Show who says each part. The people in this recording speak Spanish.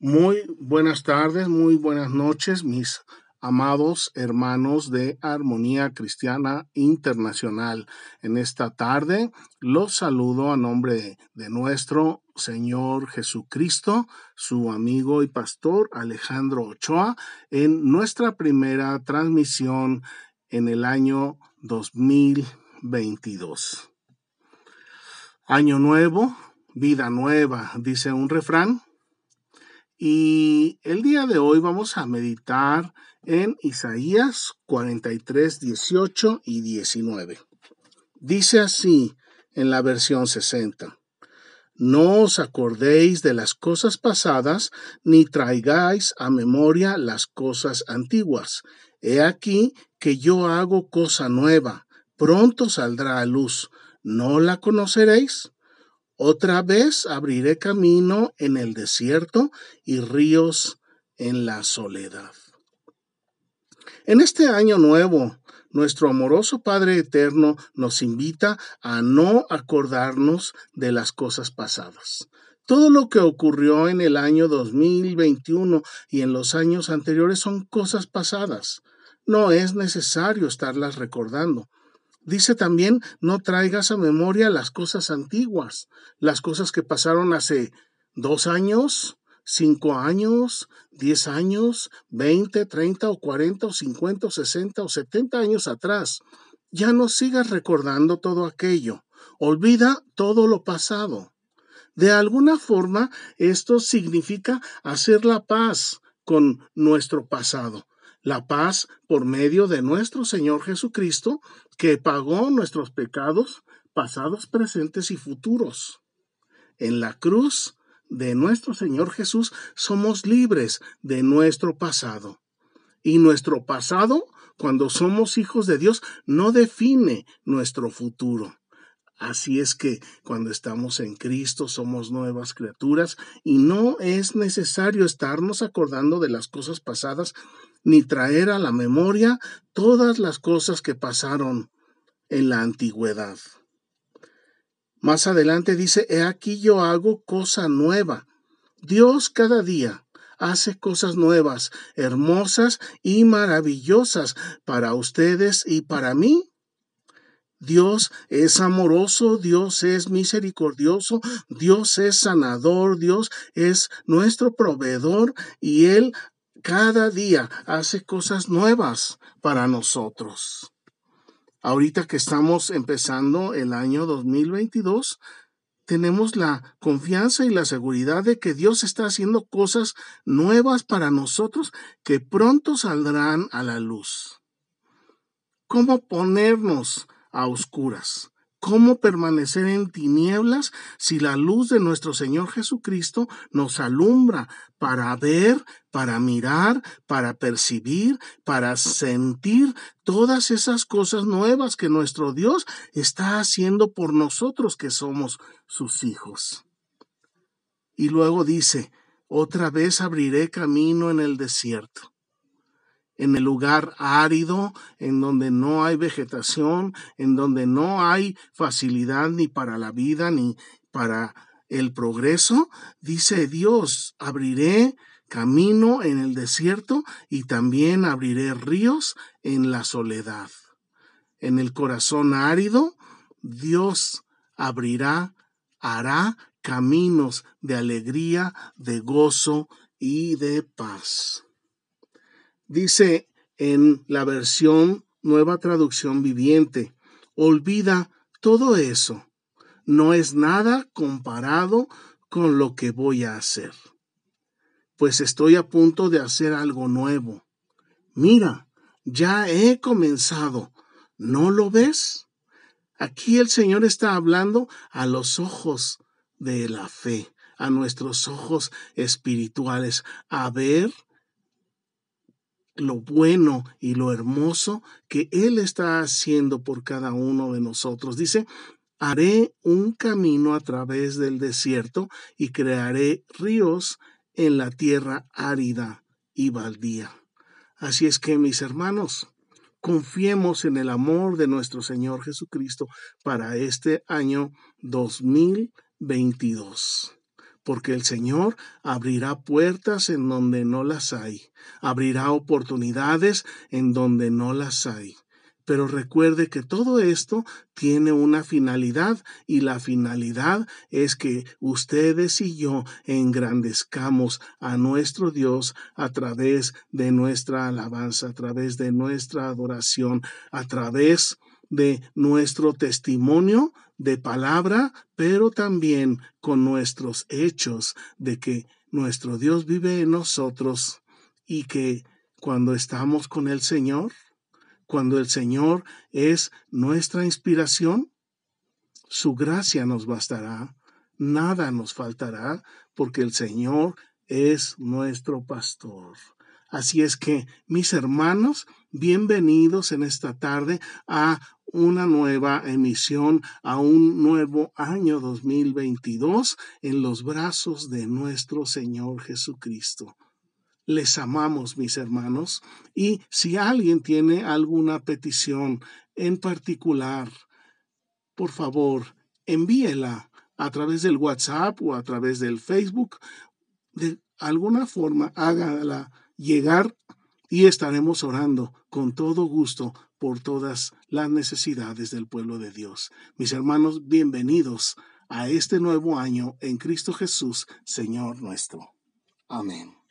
Speaker 1: Muy buenas tardes, muy buenas noches, mis amados hermanos de Armonía Cristiana Internacional. En esta tarde los saludo a nombre de nuestro Señor Jesucristo, su amigo y pastor Alejandro Ochoa, en nuestra primera transmisión en el año 2022. Año nuevo, vida nueva, dice un refrán. Y el día de hoy vamos a meditar en Isaías 43, 18 y 19. Dice así en la versión 60. No os acordéis de las cosas pasadas, ni traigáis a memoria las cosas antiguas. He aquí que yo hago cosa nueva, pronto saldrá a luz. ¿No la conoceréis? Otra vez abriré camino en el desierto y ríos en la soledad. En este año nuevo, nuestro amoroso Padre Eterno nos invita a no acordarnos de las cosas pasadas. Todo lo que ocurrió en el año 2021 y en los años anteriores son cosas pasadas. No es necesario estarlas recordando. Dice también, no traigas a memoria las cosas antiguas, las cosas que pasaron hace dos años, cinco años, diez años, veinte, treinta o cuarenta o cincuenta o sesenta o setenta años atrás. Ya no sigas recordando todo aquello. Olvida todo lo pasado. De alguna forma, esto significa hacer la paz con nuestro pasado la paz por medio de nuestro Señor Jesucristo, que pagó nuestros pecados pasados, presentes y futuros. En la cruz de nuestro Señor Jesús somos libres de nuestro pasado. Y nuestro pasado, cuando somos hijos de Dios, no define nuestro futuro. Así es que cuando estamos en Cristo somos nuevas criaturas y no es necesario estarnos acordando de las cosas pasadas ni traer a la memoria todas las cosas que pasaron en la antigüedad. Más adelante dice, he aquí yo hago cosa nueva. Dios cada día hace cosas nuevas, hermosas y maravillosas para ustedes y para mí. Dios es amoroso, Dios es misericordioso, Dios es sanador, Dios es nuestro proveedor y Él cada día hace cosas nuevas para nosotros. Ahorita que estamos empezando el año 2022, tenemos la confianza y la seguridad de que Dios está haciendo cosas nuevas para nosotros que pronto saldrán a la luz. ¿Cómo ponernos a oscuras? ¿Cómo permanecer en tinieblas si la luz de nuestro Señor Jesucristo nos alumbra para ver, para mirar, para percibir, para sentir todas esas cosas nuevas que nuestro Dios está haciendo por nosotros que somos sus hijos? Y luego dice, otra vez abriré camino en el desierto en el lugar árido, en donde no hay vegetación, en donde no hay facilidad ni para la vida ni para el progreso, dice Dios, abriré camino en el desierto y también abriré ríos en la soledad. En el corazón árido, Dios abrirá, hará caminos de alegría, de gozo y de paz. Dice en la versión nueva traducción viviente, olvida todo eso. No es nada comparado con lo que voy a hacer. Pues estoy a punto de hacer algo nuevo. Mira, ya he comenzado. ¿No lo ves? Aquí el Señor está hablando a los ojos de la fe, a nuestros ojos espirituales, a ver lo bueno y lo hermoso que Él está haciendo por cada uno de nosotros. Dice, haré un camino a través del desierto y crearé ríos en la tierra árida y baldía. Así es que, mis hermanos, confiemos en el amor de nuestro Señor Jesucristo para este año 2022 porque el Señor abrirá puertas en donde no las hay, abrirá oportunidades en donde no las hay. Pero recuerde que todo esto tiene una finalidad y la finalidad es que ustedes y yo engrandezcamos a nuestro Dios a través de nuestra alabanza, a través de nuestra adoración, a través de nuestro testimonio de palabra, pero también con nuestros hechos de que nuestro Dios vive en nosotros y que cuando estamos con el Señor, cuando el Señor es nuestra inspiración, su gracia nos bastará, nada nos faltará, porque el Señor es nuestro pastor. Así es que, mis hermanos, bienvenidos en esta tarde a una nueva emisión, a un nuevo año 2022 en los brazos de nuestro Señor Jesucristo. Les amamos, mis hermanos, y si alguien tiene alguna petición en particular, por favor, envíela a través del WhatsApp o a través del Facebook. De alguna forma, hágala llegar y estaremos orando con todo gusto por todas las necesidades del pueblo de Dios. Mis hermanos, bienvenidos a este nuevo año en Cristo Jesús, Señor nuestro. Amén.